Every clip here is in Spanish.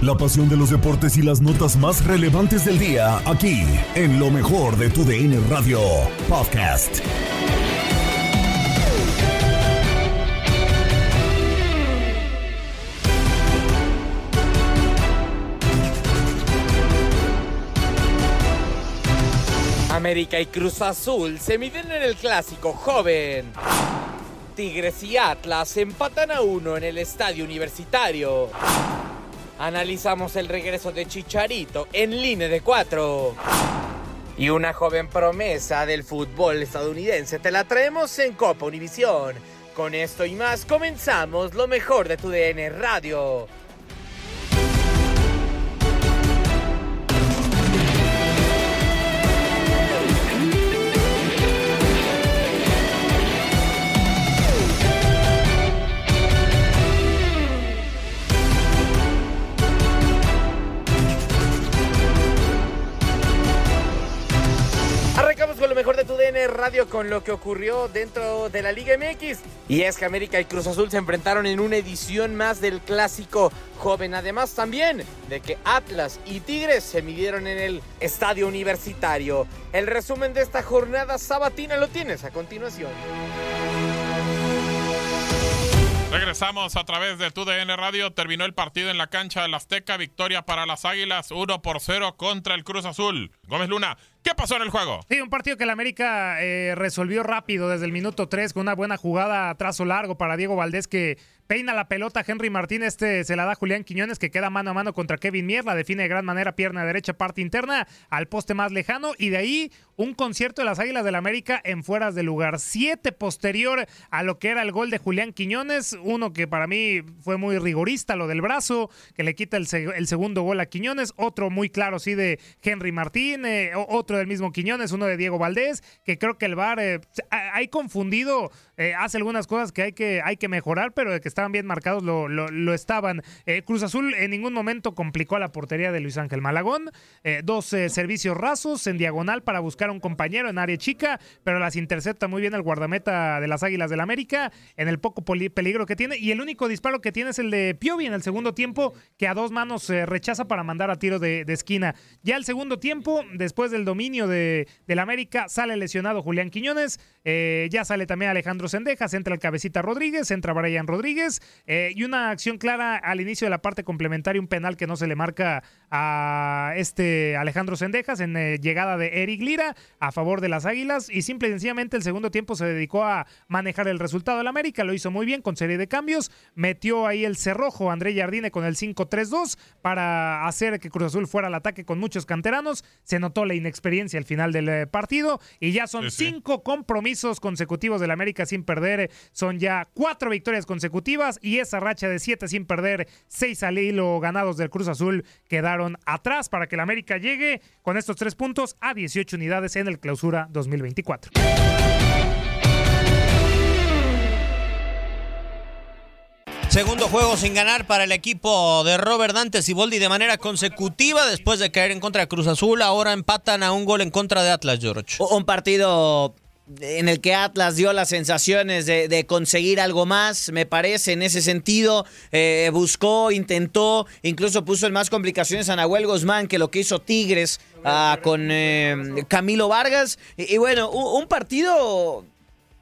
La pasión de los deportes y las notas más relevantes del día, aquí, en lo mejor de tu DN Radio Podcast. América y Cruz Azul se miden en el clásico joven. Tigres y Atlas empatan a uno en el estadio universitario. Analizamos el regreso de Chicharito en línea de cuatro. Y una joven promesa del fútbol estadounidense te la traemos en Copa Univisión. Con esto y más comenzamos lo mejor de tu DN Radio. Con lo que ocurrió dentro de la Liga MX. Y es que América y Cruz Azul se enfrentaron en una edición más del clásico joven. Además también de que Atlas y Tigres se midieron en el estadio universitario. El resumen de esta jornada sabatina lo tienes a continuación. Regresamos a través de TUDN Radio. Terminó el partido en la cancha del Azteca. Victoria para las Águilas, 1 por 0 contra el Cruz Azul. Gómez Luna, ¿qué pasó en el juego? Sí, un partido que el América eh, resolvió rápido desde el minuto 3 con una buena jugada a trazo largo para Diego Valdés que peina la pelota Henry Martín, este se la da Julián Quiñones que queda mano a mano contra Kevin Mier, la define de gran manera, pierna derecha, parte interna, al poste más lejano y de ahí un concierto de las Águilas del América en fueras de lugar. Siete posterior a lo que era el gol de Julián Quiñones, uno que para mí fue muy rigorista, lo del brazo, que le quita el, seg- el segundo gol a Quiñones, otro muy claro sí de Henry Martín, eh, otro del mismo Quiñones, uno de Diego Valdés, que creo que el VAR eh, ha- hay confundido, eh, hace algunas cosas que hay que, hay que mejorar, pero de que estaban bien marcados lo, lo- estaban. Eh, Cruz Azul en ningún momento complicó la portería de Luis Ángel Malagón, eh, dos servicios rasos en diagonal para buscar a un compañero en área chica, pero las intercepta muy bien el guardameta de las Águilas del América en el poco peligro que tiene y el único disparo que tiene es el de Piovi en el segundo tiempo que a dos manos rechaza para mandar a tiro de, esquina. Ya el segundo tiempo, después del dominio de, del América, sale lesionado Julián Quiñones, ya sale también Alejandro Sendejas, entra el cabecita Rodríguez, entra Brian Rodríguez eh, y una acción clara al inicio de la parte complementaria, un penal que no se le marca a este Alejandro Sendejas en eh, llegada de Eric Lira a favor de las Águilas y simple y sencillamente el segundo tiempo se dedicó a manejar el resultado del América, lo hizo muy bien con serie de cambios, metió ahí el cerrojo André Jardine con el 5-3-2 para hacer que Cruz Azul fuera al ataque con muchos canteranos, se notó la inexperiencia al final del eh, partido y ya son Sí, sí. cinco compromisos consecutivos del América sin perder, son ya cuatro victorias consecutivas y esa racha de siete sin perder, seis al hilo ganados del Cruz Azul quedaron atrás para que el América llegue con estos tres puntos a 18 unidades en el clausura 2024. Segundo juego sin ganar para el equipo de Robert Dante Siboldi de manera consecutiva después de caer en contra de Cruz Azul. Ahora empatan a un gol en contra de Atlas, George. Un partido en el que Atlas dio las sensaciones de, conseguir algo más, me parece, en ese sentido. Eh, buscó, intentó, incluso puso en más complicaciones a Nahuel Guzmán que lo que hizo Tigres ah, con eh, Camilo Vargas. Y, bueno, un partido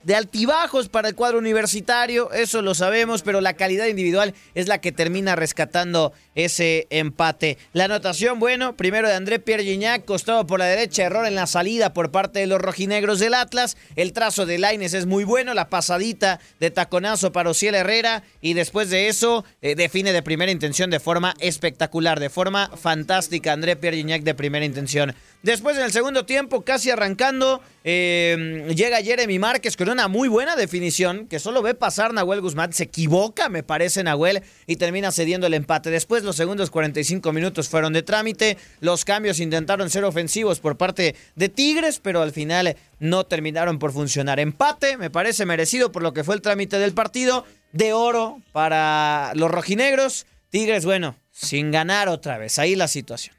de altibajos para el cuadro universitario, eso lo sabemos, pero la calidad individual es la que termina rescatando ese empate. La anotación, bueno, primero de André Pierre Gignac, costado por la derecha, error en la salida por parte de los rojinegros del Atlas. El trazo de Laines es muy bueno, la pasadita de taconazo para Ociel Herrera y después de eso eh, define de primera intención de forma espectacular, de forma fantástica André Pierre Gignac de primera intención. Después en el segundo tiempo, casi arrancando, eh, llega Jeremy Márquez con una muy buena definición, que solo ve pasar Nahuel Guzmán, se equivoca, me parece Nahuel, y termina cediendo el empate. Después los segundos 45 minutos fueron de trámite, los cambios intentaron ser ofensivos por parte de Tigres, pero al final no terminaron por funcionar. Empate, me parece merecido por lo que fue el trámite del partido, de oro para los rojinegros. Tigres, bueno, sin ganar otra vez, ahí la situación.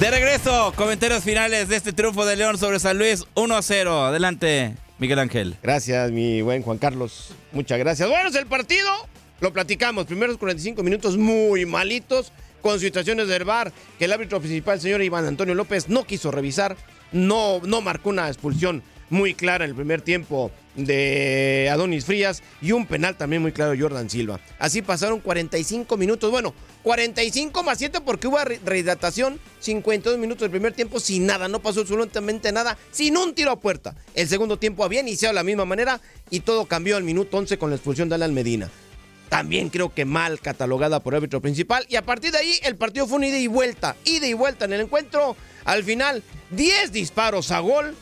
De regreso, comentarios finales de este triunfo de León sobre San Luis 1 a 0. Adelante, Miguel Ángel. Gracias, mi buen Juan Carlos. Muchas gracias. Bueno, es el partido. Lo platicamos. Primeros 45 minutos muy malitos con situaciones del bar que el árbitro principal, el señor Iván Antonio López, no quiso revisar. No, no marcó una expulsión muy clara en el primer tiempo de Adonis Frías y un penal también muy claro de Jordan Silva. Así pasaron 45 minutos, bueno, 45 más 7 porque hubo rehidratación, 52 minutos del primer tiempo sin nada, no pasó absolutamente nada, sin un tiro a puerta. El segundo tiempo había iniciado de la misma manera y todo cambió al minuto 11 con la expulsión de Alan Medina. También creo que mal catalogada por árbitro principal. Y a partir de ahí el partido fue un ida y vuelta. Ida y vuelta en el encuentro. Al final, 10 disparos a gol.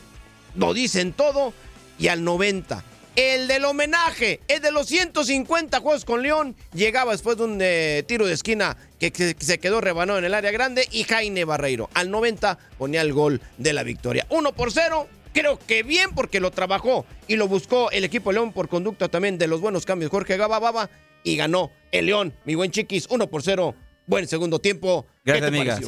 Lo dicen todo y al 90. El del homenaje, el de los 150 juegos con León, llegaba después de un eh, tiro de esquina que, se quedó rebanado en el área grande y Jaime Barreiro al 90 ponía el gol de la victoria. 1 por 0, creo que bien porque lo trabajó y lo buscó el equipo León por conducta también de los buenos cambios Jorge Gaba Baba y ganó el León, mi buen chiquis, 1 por 0. Buen segundo tiempo. Gracias, amiga.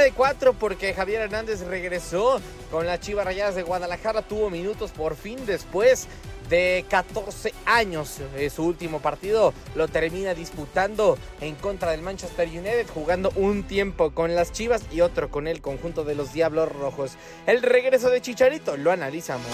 De cuatro porque Javier Hernández regresó con las Chivas Rayadas de Guadalajara. Tuvo minutos por fin después de 14 años. Eh, su último partido lo termina disputando en contra del Manchester United, jugando un tiempo con las Chivas y otro con el conjunto de los Diablos Rojos. El regreso de Chicharito lo analizamos.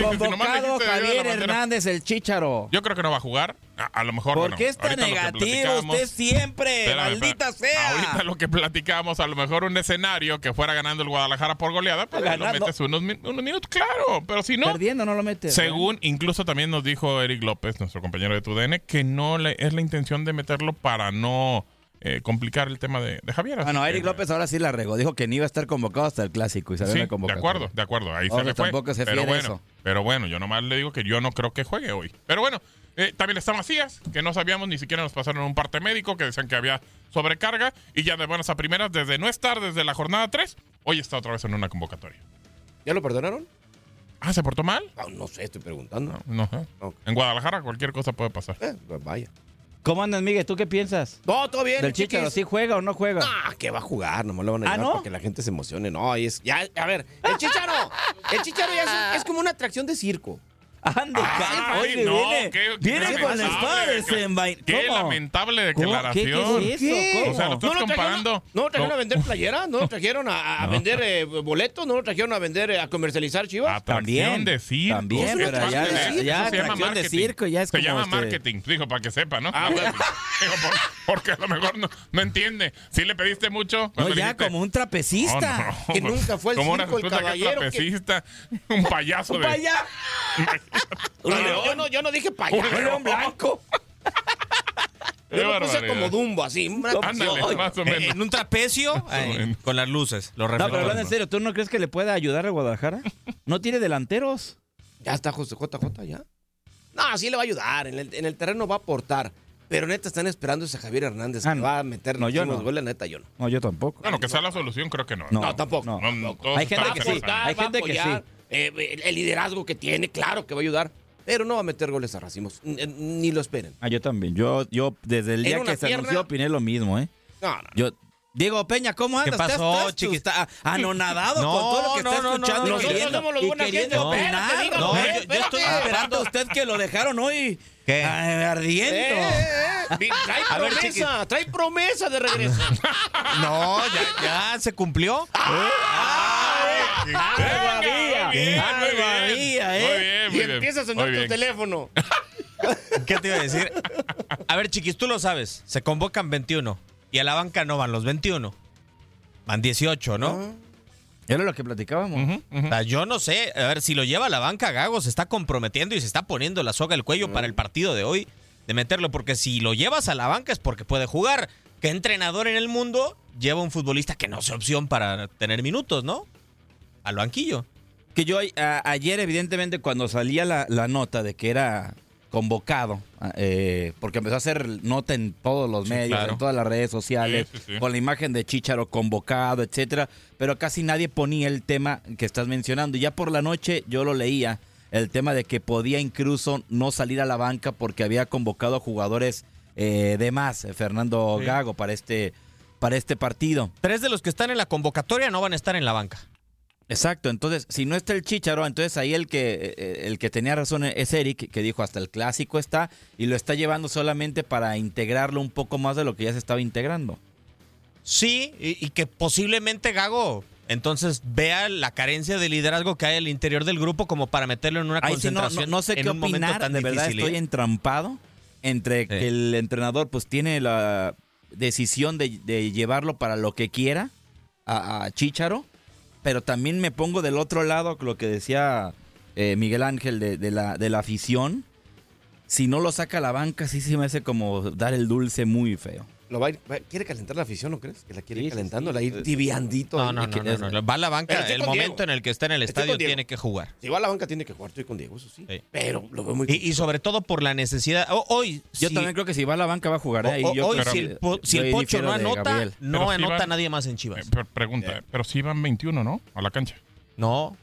Convocado Javier Hernández, el Chicharo. Yo creo que no va a jugar. A, lo mejor. ¿Por qué está negativo usted siempre? maldita sea. Ahorita lo que platicamos, a lo mejor un escenario que fuera ganando el Guadalajara por goleada, pues lo metes unos, minutos, claro. Pero si no. Perdiendo no lo metes. Según, incluso también nos dijo Eric López, nuestro compañero de TUDN, que no le, es la intención de meterlo para no eh, complicar el tema de, Javier. Bueno, Eric López ahora sí la regó. Dijo que ni iba a estar convocado hasta el clásico y se sí, De acuerdo, de acuerdo. Ahí se le fue. Tampoco se pero bueno, eso. pero bueno, yo nomás le digo que yo no creo que juegue hoy. Pero bueno, eh, también está Macías, que no sabíamos, ni siquiera nos pasaron un parte médico, que decían que había sobrecarga. Y ya de buenas a primeras, desde no estar desde la jornada 3, hoy está otra vez en una convocatoria. ¿Ya lo perdonaron? Ah, ¿se portó mal? No, sé, estoy preguntando. No, En Guadalajara cualquier cosa puede pasar. Eh, pues vaya. ¿Cómo andas, Miguel? ¿Tú qué piensas? No, todo bien. ¿Del Chicharo sí juega o no juega? Ah, que va a jugar, nomás lo van a ¿Ah, no? para que la gente se emocione. No, es. Ya, a ver, el Chicharo. el Chicharo ya es como una atracción de circo. Ande, Oye, no, viene, qué, viene con la espada de Qué lamentable declaración. ¿Qué, qué, es O sea, lo estás ¿No comparando. ¿No lo trajeron a vender playera? ¿No lo trajeron a, vender eh, boletos? ¿No lo trajeron a vender, eh, a comercializar chivas? Atracción de circo. También, pero ya, ya, atracción de circo ya es Se como llama este... marketing, dijo, para que sepa, ¿no? Ah, bueno. porque a lo mejor no, no entiende. Si le pediste mucho. No, ya, como un trapecista. que nunca fue el como circo, el caballero. Un trapecista, un payaso un yo, no, yo no dije payaso. Un león blanco. Yo lo puse como Dumbo, así. una Ándale, canción. más o menos. En un trapecio eh, con las luces. Lo No, pero hablando en serio, ¿tú no crees que le pueda ayudar a Guadalajara? No tiene delanteros. Ya está José JJ, ya. No, sí le va a ayudar. En el, en el terreno va a aportar. Pero neta están esperando ese Javier Hernández Ah, que no. va a meter No, yo los no. goles, neta, yo no. No, yo tampoco. Bueno, que sea la solución, creo que no. No, No, tampoco. no. No, no, todos Hay gente que sí, hay gente que sí. Eh, el liderazgo que tiene, claro que va a ayudar. Pero no va a meter goles a Racimos. Ni lo esperen. Ah, yo también. Yo, yo desde el día que se pierna- anunció opiné lo mismo, ¿eh? No, no. Yo, Diego Peña, ¿cómo ¿Qué andas? pasó, ¿Estás- chiqui? Está anonadado No, con todo lo que no, está no, no, escuchando no, y nosotros queriendo, somos los y queriendo gente, opinar. espérate, No, eh, yo, yo estoy esperando a usted que lo dejaron hoy ¿Qué? ah, ardiendo. Eh, eh, eh. Trae A ver, promesa, trae promesa de regreso. No, ya, ya se cumplió. Algo había, Muy bien, algo muy bien. ¿eh? Muy bien, muy y bien. empieza a sonar tu teléfono. ¿Qué te iba a decir? A ver, chiquis, tú lo sabes. Se convocan 21 y a la banca no van los 21. Van 18, ¿no? Era lo que platicábamos. O sea, yo no sé. A ver, si lo lleva a la banca, Gago se está comprometiendo y se está poniendo la soga al cuello para el partido de hoy de meterlo. Porque si lo llevas a la banca es porque puede jugar. ¿Qué entrenador en el mundo lleva un futbolista que no sea opción para tener minutos, no? Al banquillo. Que yo a- ayer, evidentemente, cuando salía la, la nota de que era convocado, eh, porque empezó a hacer nota en todos los Sí, medios, claro. en todas las redes sociales, Sí, sí, sí. con la imagen de Chicharo convocado, etcétera, pero casi nadie ponía el tema que estás mencionando. Y ya por la noche yo lo leía, el tema de que podía incluso no salir a la banca porque había convocado a jugadores eh, de más, eh, Fernando Sí. Gago, para este, para este partido. Tres de los que están en la convocatoria no van a estar en la banca. Exacto, entonces si no está el Chicharo, entonces ahí el que eh, el que tenía razón es Eric, que dijo hasta el clásico está y lo está llevando solamente para integrarlo un poco más de lo que ya se estaba integrando. Sí, y, y que posiblemente Gago entonces vea la carencia de liderazgo que hay al interior del grupo como para meterlo en una Ahí sí no, concentración. no, no sé en qué opinar, tan de verdad difícil, estoy ¿eh? entrampado entre Sí. que el entrenador pues tiene la decisión de, de llevarlo para lo que quiera a, a Chicharo, pero también me pongo del otro lado lo que decía eh, Miguel Ángel de, de la, de la afición. Si no lo saca a la banca, sí se me hace como dar el dulce muy feo. Lo va a ir- va- ¿Quiere calentar la afición, no crees? Que la quiere Sí, ir sí, calentando, sí. la ir tibiandito. No, no, no, no, no, no. Va a la banca el momento Diego. en el que está en el Estoy estadio tiene que jugar. Si va a la banca tiene que jugar, estoy con Diego, eso sí. Sí. Pero lo veo muy Y, y sobre todo por la necesidad. hoy, Yo si- también creo que si va a la banca va a jugar. ¿eh? o- Ahí o- yo hoy, creo si el, po- si Pocho no anota, Gabriel. no Pero anota van- nadie más en Eh, Chivas. pero pregunta, pero sí van 21, ¿no? A la cancha. No,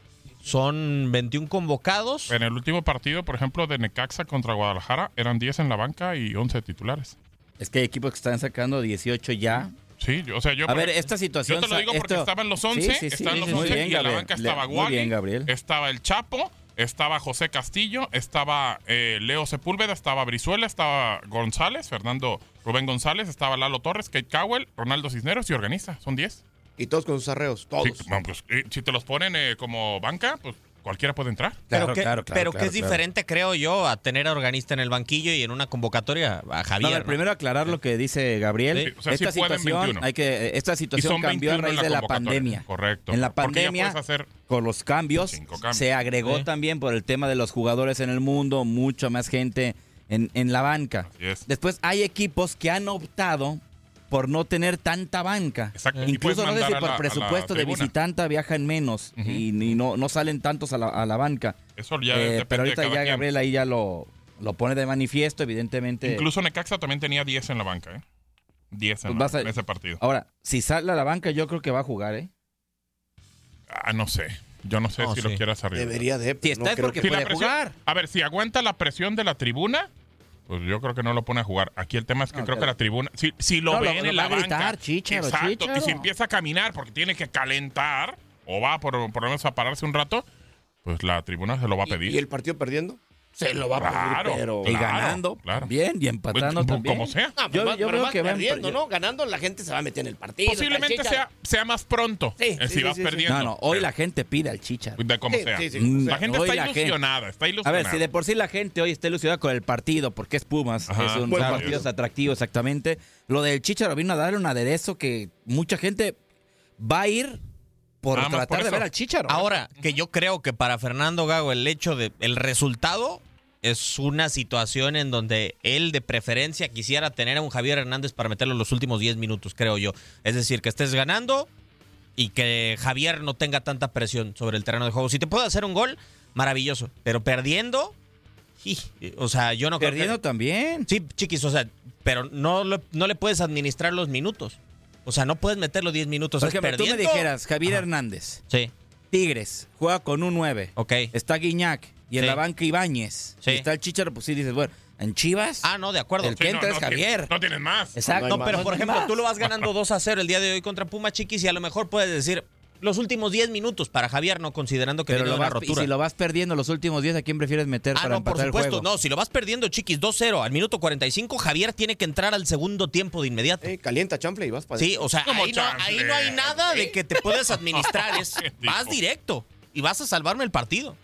son 21 convocados. En el último partido, por ejemplo, de Necaxa contra Guadalajara, eran 10 en la banca y 11 titulares. Es que hay equipos que están sacando 18 ya. Sí, yo- o sea, yo... A ver, esta situación... Yo te lo digo porque esto- estaban los 11, Sí, sí, sí, estaban los sí, muy 11 bien, y en la Gabriel. banca estaba Muy Wally, bien, Gabriel. estaba el Chapo, estaba José Castillo, estaba eh, Leo Sepúlveda, estaba Brizuela, estaba González, Fernando Rubén González, estaba Lalo Torres, Kate Cowell, Ronaldo Cisneros y Organista. Son 10. Y todos con sus arreos, todos. Sí, bueno, pues, eh, si te los ponen eh, como banca, pues cualquiera puede entrar. Pero, Claro, que, claro, claro, pero claro, que es claro. diferente, creo yo, a tener a organista en el banquillo y en una convocatoria a No, a Javier. ver, ¿no? primero aclarar lo que dice Gabriel. Sí, o sea, sí esta situación, 21. hay que, esta situación cambió a 21 en raíz la de la pandemia. Correcto. En la pandemia, hacer con los cambios, se agregó Sí. también por el tema de los jugadores en el mundo, mucha más gente en, en la banca. Así es. Después hay equipos que han optado por no tener tanta banca. Exacto. Incluso no sé si por la- la presupuesto de visitante viajan menos y, y no, no salen tantos a la, a la banca. Eso ya Eh, depende pero de ahorita cada ya quien. Gabriel ahí ya lo, lo pone de manifiesto, evidentemente. Incluso Necaxa también tenía 10 en la banca, ¿eh? 10 en, Pues la- vas a- en ese partido. Ahora, si sale a la banca, yo creo que va a jugar, ¿eh? Ah, no sé. Yo no sé No, si sí. lo quieras arriesgar. Debería de. Si está no es porque la puede presión- jugar. A ver, si aguanta la presión de la tribuna, pues yo creo que no lo pone a jugar. Aquí el tema es que No, creo que la tribuna, si, si lo No, lo- ven lo en va la a gritar, banca, exacto, y si empieza a caminar porque tiene que calentar o va por, por lo menos a pararse un rato, pues la tribuna se lo va a pedir. ¿Y el partido perdiendo? Se lo va a Claro, pedir, pero... Y Claro, ganando, claro. bien, y empatando Pues, también. Como sea. No, pues Yo- más que perdiendo, ¿no? Ganando la gente se va a meter en el partido. Posiblemente Chicha. sea, sea más pronto Sí, eh, sí, si sí, vas perdiendo. No, no, hoy Pero- la gente pide al Chicharo. De como Sí, sea. sí, sí, Mm, La gente hoy está gente- ilusionada, está A ilusionada. ver, si de por sí la gente hoy está ilusionada con el partido, porque es Pumas, Ajá, es un buen partido atractivo exactamente. Lo del Chicharo vino a darle un aderezo que mucha gente va a ir por más tratar por de ver al Chicharo. Ahora, que yo creo que para Fernando Gago el hecho de el resultado es una situación en donde él de preferencia quisiera tener a un Javier Hernández para meterlo en los últimos 10 minutos, creo yo. Es decir, que estés ganando y que Javier no tenga tanta presión sobre el terreno de juego. Si te puede hacer un gol, maravilloso. Pero perdiendo, y, o sea, yo no creo que- Perdiendo también. Sí, chiquis, o sea, pero no, no le puedes administrar los minutos. O sea, no puedes meterlo 10 minutos. Por ejemplo, tú me perdiendo. dijeras, Javier Ajá. Hernández, Sí, Tigres, juega con un 9. ok. Está Guiñac y en Sí. la banca Ibáñez. Sí. Y está el Chicharo, pues sí dices, bueno, en Chivas. Ah, no, de acuerdo. El que entra es tienes- Javier. no tienes más. Exacto. No, pero más. por No ejemplo, más. tú lo vas ganando 2 a 0 el día de hoy contra Puma Chiquis y a lo mejor puedes decir los últimos 10 minutos para Javier, no considerando que Pero viene lo una vas, y rotura. si lo vas perdiendo los últimos 10, ¿a quién prefieres meter Ah, para no, por el supuesto. juego? No, si lo vas perdiendo, Chiquis, 2-0 al minuto 45, Javier tiene que entrar al segundo tiempo de inmediato. Eh, calienta, chample, y vas para Sí, o sea, ¿Cómo ahí no, ahí no hay nada de que te puedes administrar. Es, ¿Qué vas directo y vas a salvarme el partido.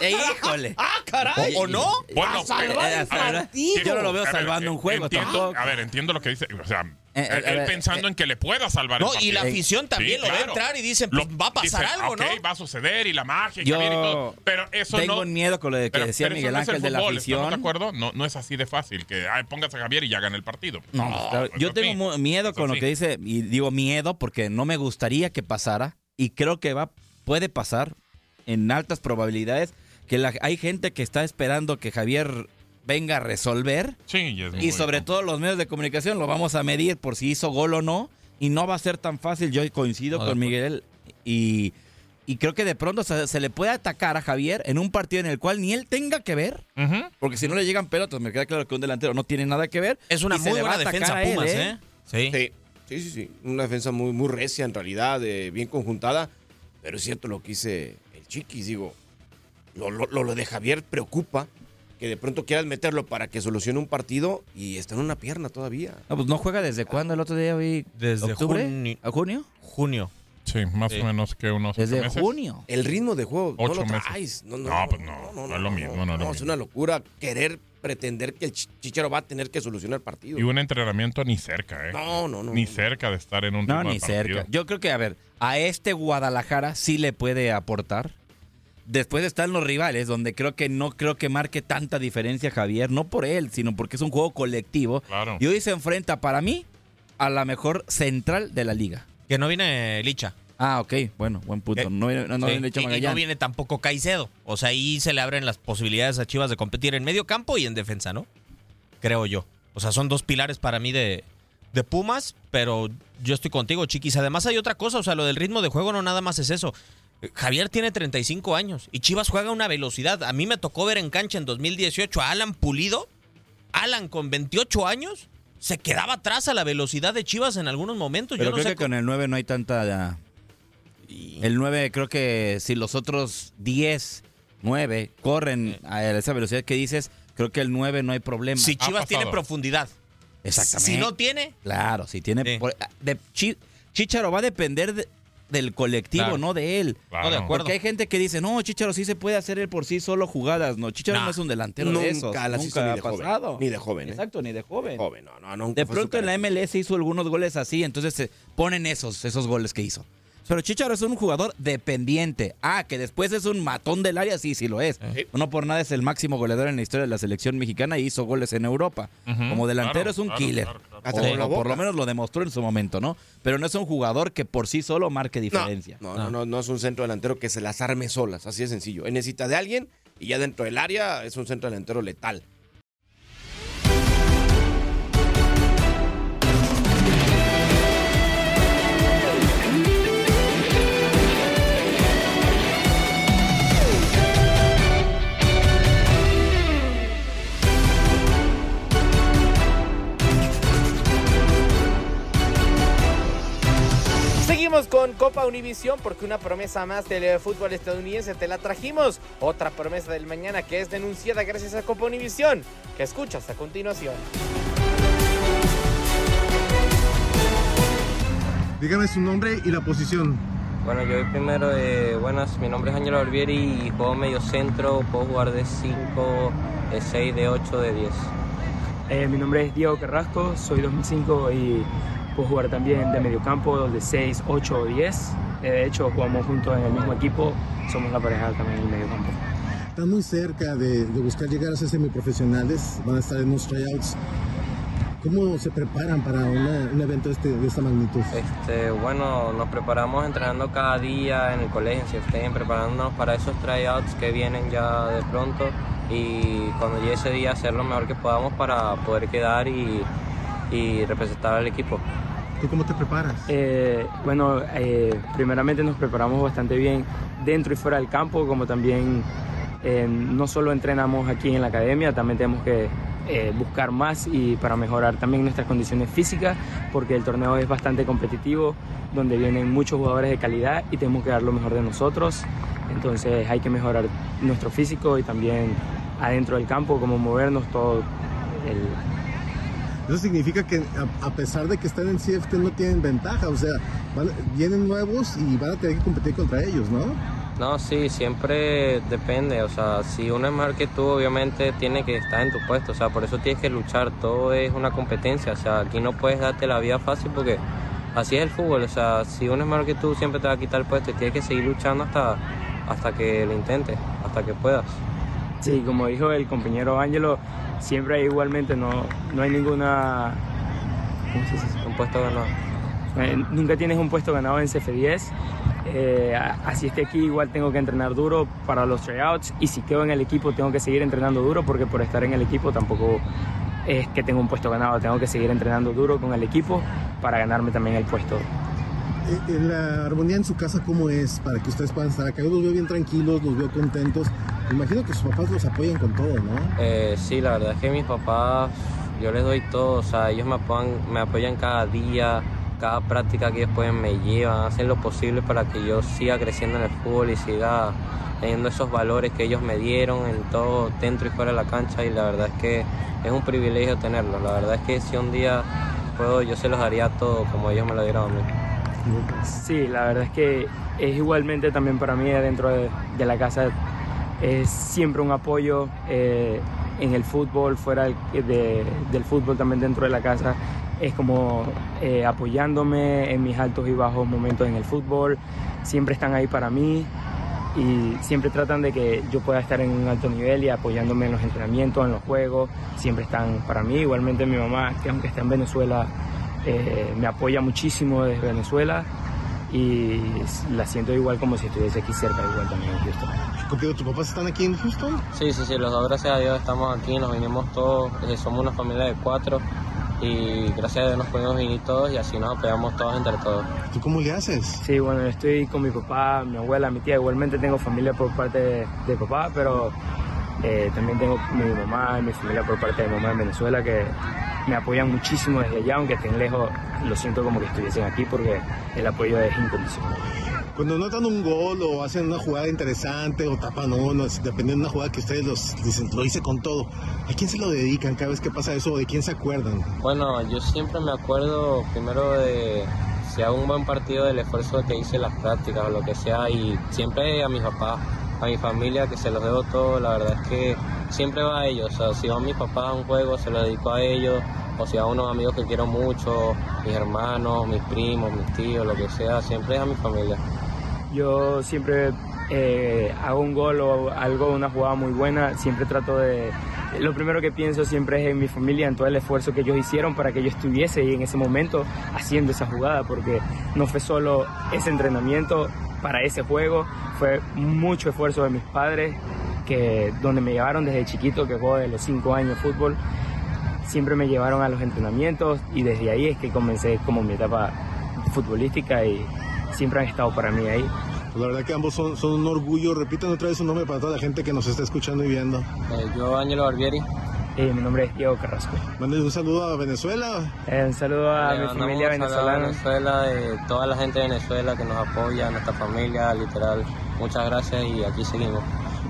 Eh, híjole. ¡Ah, caray! ¿O, o no? Bueno, salvar eh, partido. Yo no lo veo ver, salvando eh, un juego entiendo- tampoco. A ver, entiendo lo que dice. O sea, Eh, él, él pensando eh, en que le pueda salvar No, el y la afición también Sí, lo ve claro. entrar y dicen, pues va a pasar dicen, algo, ok, ¿no? va a suceder y la magia y Yo y todo. Pero eso Tengo no. miedo con lo de que pero- decía pero Miguel no Ángel de la fútbol, ¿estamos afición. de acuerdo? No, no es así de fácil que ay, pongas a Javier y ya gana el partido. No, claro, yo tengo sí. miedo con lo que dice, y digo miedo porque no me gustaría que pasara, y creo que va, puede pasar en altas probabilidades, que la- hay gente que está esperando que Javier venga a resolver, Sí, y, es y muy sobre todo los medios de comunicación lo vamos a medir por si hizo gol o no, y no va a ser tan fácil, yo coincido con. Miguel, y, y creo que de pronto se, se le puede atacar a Javier en un partido en el cual ni él tenga que ver, porque si no le llegan pelotas, me queda claro que un delantero no tiene nada que ver. Es una se muy buena defensa a él, Pumas, ¿eh? ¿eh? Sí. Sí, sí, sí, sí. Una defensa muy, muy recia en realidad, eh, bien conjuntada. Pero es cierto lo que dice el Chiquis, digo. Lo, lo, lo de Javier preocupa que de pronto quieras meterlo para que solucione un partido y está en una pierna todavía. No, pues no juega desde cuándo el otro día vi. Desde octubre, junio. ¿A junio? Junio. Sí, más Sí. o menos que unos ocho Desde meses. junio. El ritmo de juego Ocho no lo meses. traes. No, no, No, pues no, no es lo mismo, no es lo es mismo. una locura querer pretender que el Ch- Chicharo va a tener que solucionar el partido. Y un entrenamiento ni cerca, ¿eh? No, no, no. Ni no. cerca de estar en un No, ritmo ni de partido. cerca. Yo creo que, a ver, a este Guadalajara sí le puede aportar. Después están los rivales, donde creo que no creo que marque tanta diferencia Javier, no por él, sino porque es un juego colectivo. Claro. Y hoy se enfrenta para mí a la mejor central de la liga. Que no viene Licha. Ah, ok, bueno, buen punto. No, viene- no, no Sí, viene Licha y- no viene tampoco Caicedo. O sea, ahí se le abren las posibilidades a Chivas de competir en medio campo y en defensa, ¿no? Creo yo. O sea, son dos pilares para mí de, de Pumas, pero yo estoy contigo, Chiquis. Además hay otra cosa, o sea, lo del ritmo de juego no nada más es eso. Javier tiene 35 años y Chivas juega a una velocidad. A mí me tocó ver en cancha en 2018 a Alan Pulido. Alan con 28 años se quedaba atrás a la velocidad de Chivas en algunos momentos. Pero yo no creo sé que con el 9 no hay tanta... El 9 creo que si los otros 10, 9 corren a esa velocidad que dices, creo que el 9 no hay problema. si Chivas tiene profundidad. Exactamente. Si no tiene, Claro, si tiene... Sí. por- de, Chi- Chicharo va a depender de- del colectivo, Claro. no de él. Claro. No, de acuerdo. Porque hay gente que dice, no, Chicharo sí se puede hacer él por sí solo jugadas. No, Chicharo Nah. no es un delantero Nunca de esos. las Nunca ni ha de joven. pasado. Ni de joven, ¿eh? Exacto, ni de joven. Joven, no, no, nunca De pronto en la. MLS hizo algunos goles así, entonces se ponen esos, esos goles que hizo. Pero Chicharo es un jugador dependiente. Ah, que después es un matón del área, sí, sí lo es. Sí. No por nada es el máximo goleador en la historia de la selección mexicana y hizo goles en Europa. Como delantero claro, es un claro, killer. claro, O- o por lo menos lo demostró en su momento, ¿no? Pero no es un jugador que por sí solo marque diferencia. No, no, no, no es un centro delantero que se las arme solas, así de sencillo. Él necesita de alguien y ya dentro del área es un centro delantero letal. Con Copa Univisión porque una promesa más del eh, fútbol estadounidense te la trajimos. Otra promesa del mañana que es denunciada gracias a Copa Univisión, que escuchas a continuación. Dígame su nombre y la posición. Bueno, yo voy primero de buenas, mi nombre es Ángelo Barbieri y juego medio centro, puedo jugar de 5, de 6, de 8, de 10. Eh, mi nombre es Diego Carrasco, soy 2005 y puedo jugar también de mediocampo, de 6, 8 o 10. Eh, de hecho, jugamos juntos en el mismo equipo, somos la pareja también en el mediocampo. están muy cerca de, de buscar llegar a ser semiprofesionales, van a estar en los tryouts. ¿Cómo se preparan para una- un evento de, este- de esta magnitud? Este, bueno, nos preparamos entrenando cada día en el colegio, en CFT, preparándonos para esos tryouts que vienen ya de pronto y cuando llegue ese día hacer lo mejor que podamos para poder quedar y, y representar al equipo. ¿Tú cómo te preparas? Eh, bueno, eh, primeramente nos preparamos bastante bien dentro y fuera del campo, como también eh, no solo entrenamos aquí en la academia, también tenemos que eh, buscar más y para mejorar también nuestras condiciones físicas, porque el torneo es bastante competitivo, donde vienen muchos jugadores de calidad y tenemos que dar lo mejor de nosotros. Entonces hay que mejorar nuestro físico y también adentro del campo, como movernos todo el, Eso significa que a, a pesar de que están en CFT no tienen ventaja, o sea, van- vienen nuevos y van a tener que competir contra ellos, ¿no? No, sí, siempre depende. O sea, si uno es mejor que tú, obviamente tiene que estar en tu puesto. O sea, por eso tienes que luchar. Todo es una competencia. O sea, aquí no puedes darte la vida fácil porque así es el fútbol. O sea, si uno es mejor que tú, siempre te va a quitar el puesto y tienes que seguir luchando hasta, hasta que lo intentes, hasta que puedas. Sí, como dijo el compañero Ángelo, siempre igualmente, no, no hay ninguna... ¿Cómo se dice? Un puesto ganado. Nunca tienes un puesto ganado en CF10. Eh, así esté aquí, igual tengo que entrenar duro para los tryouts y si quedo en el equipo tengo que seguir entrenando duro porque por estar en el equipo tampoco es que tengo un puesto ganado, tengo que seguir entrenando duro con el equipo para ganarme también el puesto. Eh, eh, La armonía en su casa, ¿cómo es para que ustedes puedan estar acá? Yo los veo bien tranquilos, los veo contentos. Imagino que sus papás los apoyan con todo, ¿no? Eh, sí, la verdad es que mis papás, yo les doy todo, o sea, ellos me apoyan, me apoyan cada día, cada práctica que ellos pueden me llevan, hacen lo posible para que yo siga creciendo en el fútbol y siga teniendo esos valores que ellos me dieron en todo, dentro y fuera de la cancha y la verdad es que es un privilegio tenerlo, la verdad es que si un día puedo, yo se los daría todo como ellos me lo dieron a mí. Sí, la verdad es que es igualmente también para mí dentro de, de la casa es siempre un apoyo eh, en el fútbol, fuera del, de- del fútbol también dentro de la casa. Es como eh, apoyándome en mis altos y bajos momentos en el fútbol. Siempre están ahí para mí y siempre tratan de que yo pueda estar en un alto nivel y apoyándome en los entrenamientos, en los juegos. Siempre están para mí. Igualmente mi mamá, que aunque está en Venezuela, eh, me apoya muchísimo desde Venezuela y la siento igual como si estuviese aquí cerca, igual también en Houston. Contigo, ¿tus papás están aquí en Houston? Sí, sí, sí, los dos gracias a Dios estamos aquí, nos vinimos todos, eh, somos una familia de cuatro y gracias a Dios nos pudimos venir todos y así nos apoyamos todos entre todos. ¿Tú cómo le haces? Sí, bueno, yo estoy con mi papá, mi abuela, mi tía. Igualmente tengo familia por parte de, de papá, pero eh, también tengo mi mamá y mi familia por parte de mamá en Venezuela que me apoyan muchísimo desde allá, aunque estén lejos, lo siento como que estuviesen aquí porque el apoyo es incondicional. Cuando notan un gol o hacen una jugada interesante o tapan uno, dependiendo de una jugada que ustedes los dicen, lo hice con todo, ¿a quién se lo dedican cada vez que pasa eso o de quién se acuerdan? Bueno, yo siempre me acuerdo primero de si hago un buen partido del esfuerzo que hice en las prácticas o lo que sea y siempre a mis papás, a mi familia que se los debo todo, la verdad es que siempre va a ellos, o sea, si van mis papás a un juego se lo dedico a ellos o si a unos amigos que quiero mucho, mis hermanos, mis primos, mis tíos, lo que sea, siempre es a mi familia. Yo siempre eh, hago un gol o algo, una jugada muy buena, siempre trato de... Lo primero que pienso siempre es en mi familia, en todo el esfuerzo que ellos hicieron para que yo estuviese ahí en ese momento haciendo esa jugada, porque no fue solo ese entrenamiento para ese juego, fue mucho esfuerzo de mis padres, que donde me llevaron desde chiquito, que juego de los 5 años fútbol, siempre me llevaron a los entrenamientos y desde ahí es que comencé como mi etapa futbolística y siempre han estado para mí ahí. La verdad que ambos son, son un orgullo. Repitan otra vez su nombre para toda la gente que nos está escuchando y viendo. Eh, yo, Ángelo Barbieri. Eh, mi nombre es Diego Carrasco. Mándenle un saludo a Venezuela. Eh, un saludo a Le mi familia un saludo a venezolana. Venezuela, de toda la gente de Venezuela que nos apoya, nuestra familia, literal. Muchas gracias y aquí seguimos.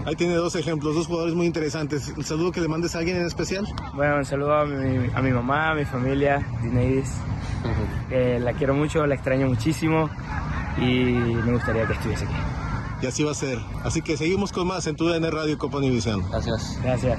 Ahí tiene dos ejemplos, dos jugadores muy interesantes. ¿El saludo que le mandes a alguien en especial? Bueno, un saludo a mi, a mi mamá, a mi familia, Dineidis. Eh, la quiero mucho, la extraño muchísimo y me gustaría que estuviese aquí. Y así va a ser. Así que seguimos con más en tu DN Radio y Copa Univisión. Gracias. Gracias.